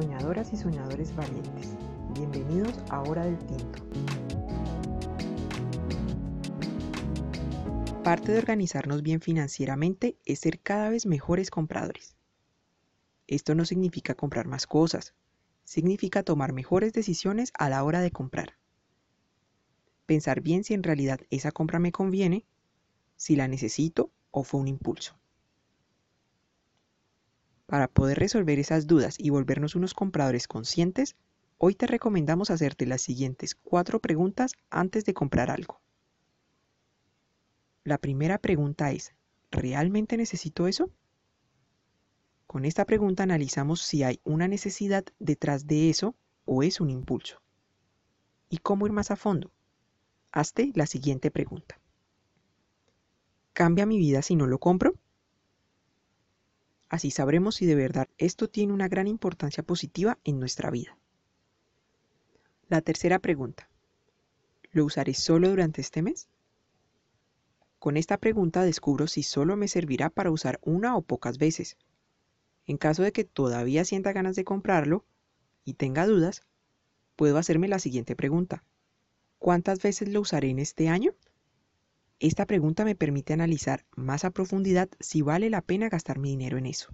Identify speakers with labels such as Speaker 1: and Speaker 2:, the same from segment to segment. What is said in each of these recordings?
Speaker 1: Soñadoras y soñadores valientes, bienvenidos a Hora del Tinto. Parte de organizarnos bien financieramente es ser cada vez mejores compradores. Esto no significa comprar más cosas, significa tomar mejores decisiones a la hora de comprar. Pensar bien si en realidad esa compra me conviene, si la necesito o fue un impulso. Para poder resolver esas dudas y volvernos unos compradores conscientes, hoy te recomendamos hacerte las siguientes cuatro preguntas antes de comprar algo. La primera pregunta es, ¿realmente necesito eso? Con esta pregunta analizamos si hay una necesidad detrás de eso o es un impulso. ¿Y cómo ir más a fondo? Hazte la siguiente pregunta. ¿Cambia mi vida si no lo compro? Así sabremos si de verdad esto tiene una gran importancia positiva en nuestra vida. La tercera pregunta. ¿Lo usaré solo durante este mes? Con esta pregunta descubro si solo me servirá para usar una o pocas veces. En caso de que todavía sienta ganas de comprarlo y tenga dudas, puedo hacerme la siguiente pregunta. ¿Cuántas veces lo usaré en este año? Esta pregunta me permite analizar más a profundidad si vale la pena gastar mi dinero en eso.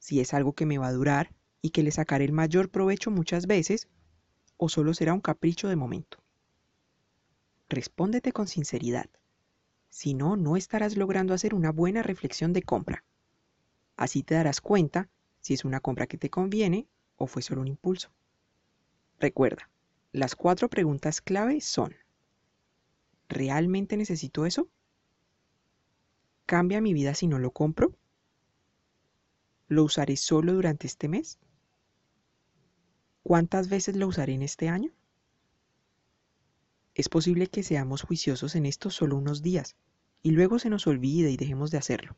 Speaker 1: Si es algo que me va a durar y que le sacaré el mayor provecho muchas veces, o solo será un capricho de momento. Respóndete con sinceridad. Si no, no estarás logrando hacer una buena reflexión de compra. Así te darás cuenta si es una compra que te conviene o fue solo un impulso. Recuerda, las cuatro preguntas clave son ¿Realmente necesito eso? ¿Cambia mi vida si no lo compro? ¿Lo usaré solo durante este mes? ¿Cuántas veces lo usaré en este año? Es posible que seamos juiciosos en esto solo unos días y luego se nos olvide y dejemos de hacerlo.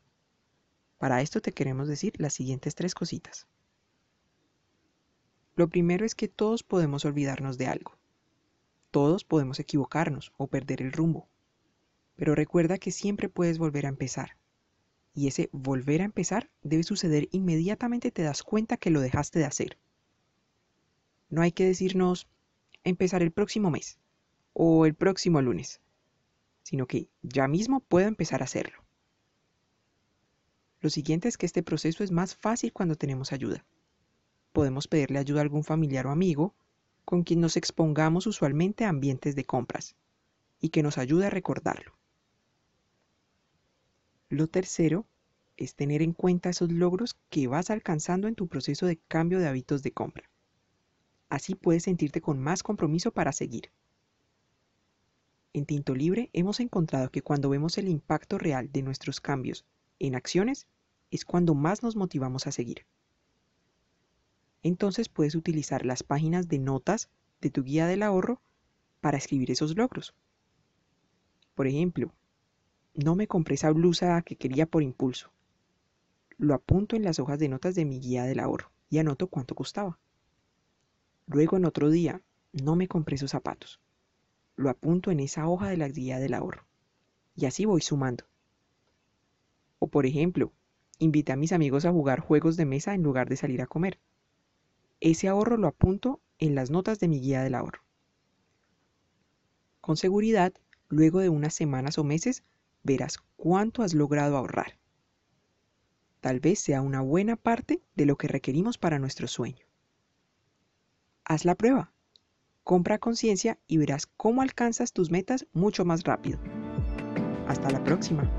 Speaker 1: Para esto te queremos decir las siguientes tres cositas. Lo primero es que todos podemos olvidarnos de algo. Todos podemos equivocarnos o perder el rumbo, pero recuerda que siempre puedes volver a empezar. Y ese volver a empezar debe suceder inmediatamente te das cuenta que lo dejaste de hacer. No hay que decirnos empezar el próximo mes o el próximo lunes, sino que ya mismo puedo empezar a hacerlo. Lo siguiente es que este proceso es más fácil cuando tenemos ayuda. Podemos pedirle ayuda a algún familiar o amigo con quien nos expongamos usualmente a ambientes de compras y que nos ayude a recordarlo. Lo tercero es tener en cuenta esos logros que vas alcanzando en tu proceso de cambio de hábitos de compra. Así puedes sentirte con más compromiso para seguir. En Tinto Libre hemos encontrado que cuando vemos el impacto real de nuestros cambios en acciones es cuando más nos motivamos a seguir entonces puedes utilizar las páginas de notas de tu guía del ahorro para escribir esos logros. Por ejemplo, no me compré esa blusa que quería por impulso. Lo apunto en las hojas de notas de mi guía del ahorro y anoto cuánto costaba. Luego en otro día, no me compré esos zapatos. Lo apunto en esa hoja de la guía del ahorro. Y así voy sumando. O por ejemplo, invité a mis amigos a jugar juegos de mesa en lugar de salir a comer. Ese ahorro lo apunto en las notas de mi guía del ahorro. Con seguridad, luego de unas semanas o meses, verás cuánto has logrado ahorrar. Tal vez sea una buena parte de lo que requerimos para nuestro sueño. Haz la prueba. Compra conciencia y verás cómo alcanzas tus metas mucho más rápido. Hasta la próxima.